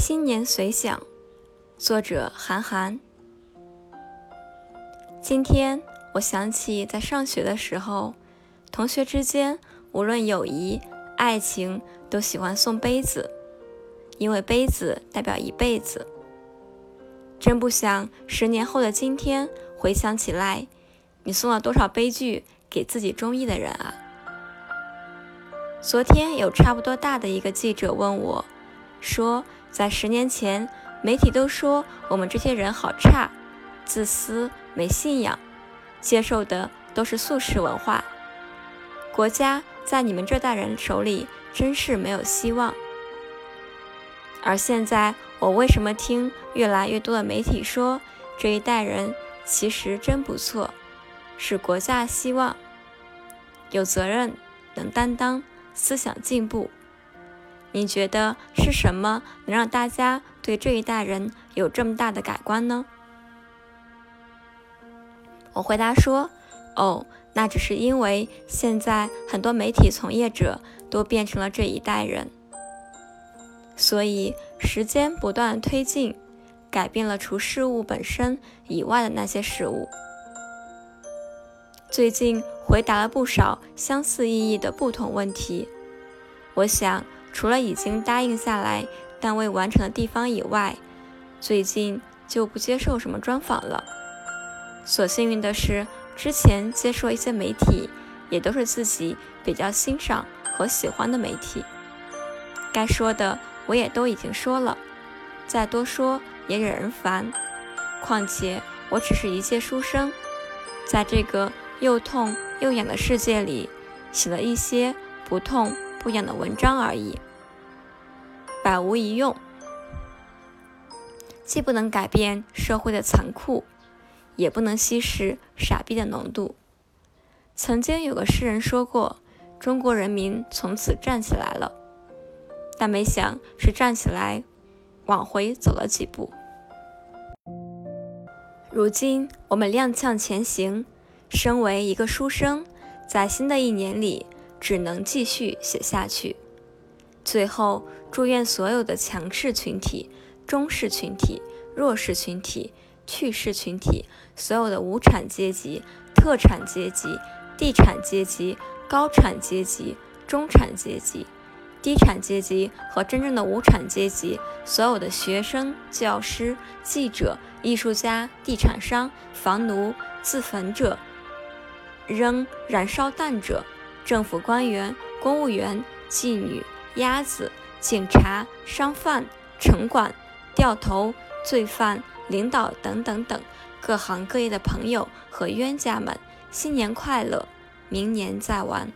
新年随想，作者韩寒。今天我想起在上学的时候，同学之间无论友谊、爱情，都喜欢送杯子，因为杯子代表一辈子。真不想十年后的今天回想起来，你送了多少杯具给自己中意的人啊？昨天有差不多大的一个记者问我，说。在十年前，媒体都说我们这些人好差、自私、没信仰，接受的都是素食文化。国家在你们这代人手里真是没有希望。而现在，我为什么听越来越多的媒体说这一代人其实真不错，是国家希望，有责任、能担当、思想进步。你觉得是什么能让大家对这一代人有这么大的改观呢？我回答说：“哦，那只是因为现在很多媒体从业者都变成了这一代人，所以时间不断推进，改变了除事物本身以外的那些事物。最近回答了不少相似意义的不同问题，我想。”除了已经答应下来但未完成的地方以外，最近就不接受什么专访了。所幸运的是，之前接触一些媒体，也都是自己比较欣赏和喜欢的媒体。该说的我也都已经说了，再多说也惹人烦。况且我只是一介书生，在这个又痛又痒的世界里，写了一些不痛。不一样的文章而已，百无一用，既不能改变社会的残酷，也不能稀释傻逼的浓度。曾经有个诗人说过：“中国人民从此站起来了。”但没想是站起来，往回走了几步。如今我们踉跄前行，身为一个书生，在新的一年里。只能继续写下去。最后，祝愿所有的强势群体、中势群体、弱势群体、去势群体，所有的无产阶级、特产阶级、地产阶级、高产阶级、中产阶级、低产阶级和真正的无产阶级，所有的学生、教师、记者、艺术家、地产商、房奴、自焚者、扔燃烧弹者。政府官员、公务员、妓女、鸭子、警察、商贩、城管、掉头、罪犯、领导等等等各行各业的朋友和冤家们，新年快乐！明年再玩。